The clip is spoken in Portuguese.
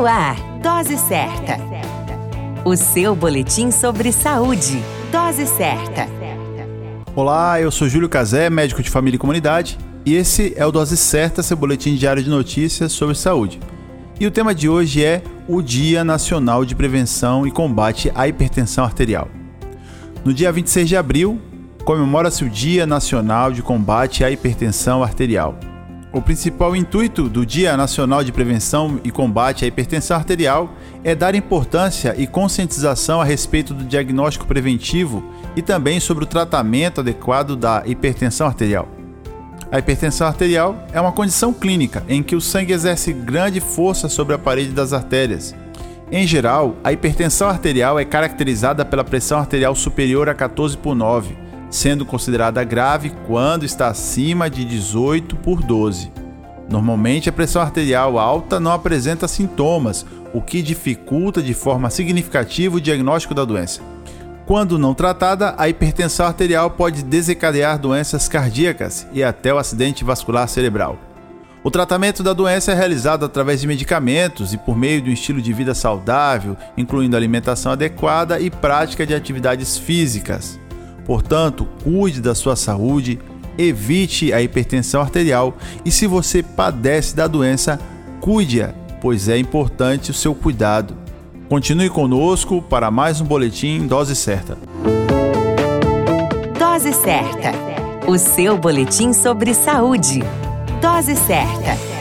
No ar, Dose Certa. O seu boletim sobre saúde. Dose Certa. Olá, eu sou Júlio Cazé, médico de família e comunidade, e esse é o Dose Certa, seu boletim diário de notícias sobre saúde. E o tema de hoje é o Dia Nacional de Prevenção e Combate à Hipertensão Arterial. No dia 26 de abril, comemora-se o Dia Nacional de Combate à Hipertensão Arterial. O principal intuito do Dia Nacional de Prevenção e Combate à Hipertensão Arterial é dar importância e conscientização a respeito do diagnóstico preventivo e também sobre o tratamento adequado da hipertensão arterial. A hipertensão arterial é uma condição clínica em que o sangue exerce grande força sobre a parede das artérias. Em geral, a hipertensão arterial é caracterizada pela pressão arterial superior a 14 por 9 sendo considerada grave quando está acima de 18 por 12. Normalmente, a pressão arterial alta não apresenta sintomas, o que dificulta de forma significativa o diagnóstico da doença. Quando não tratada, a hipertensão arterial pode desencadear doenças cardíacas e até o acidente vascular cerebral. O tratamento da doença é realizado através de medicamentos e por meio de um estilo de vida saudável, incluindo alimentação adequada e prática de atividades físicas. Portanto, cuide da sua saúde, evite a hipertensão arterial e se você padece da doença, cuide-a, pois é importante o seu cuidado. Continue conosco para mais um boletim Dose Certa. Dose Certa, o seu boletim sobre saúde. Dose Certa.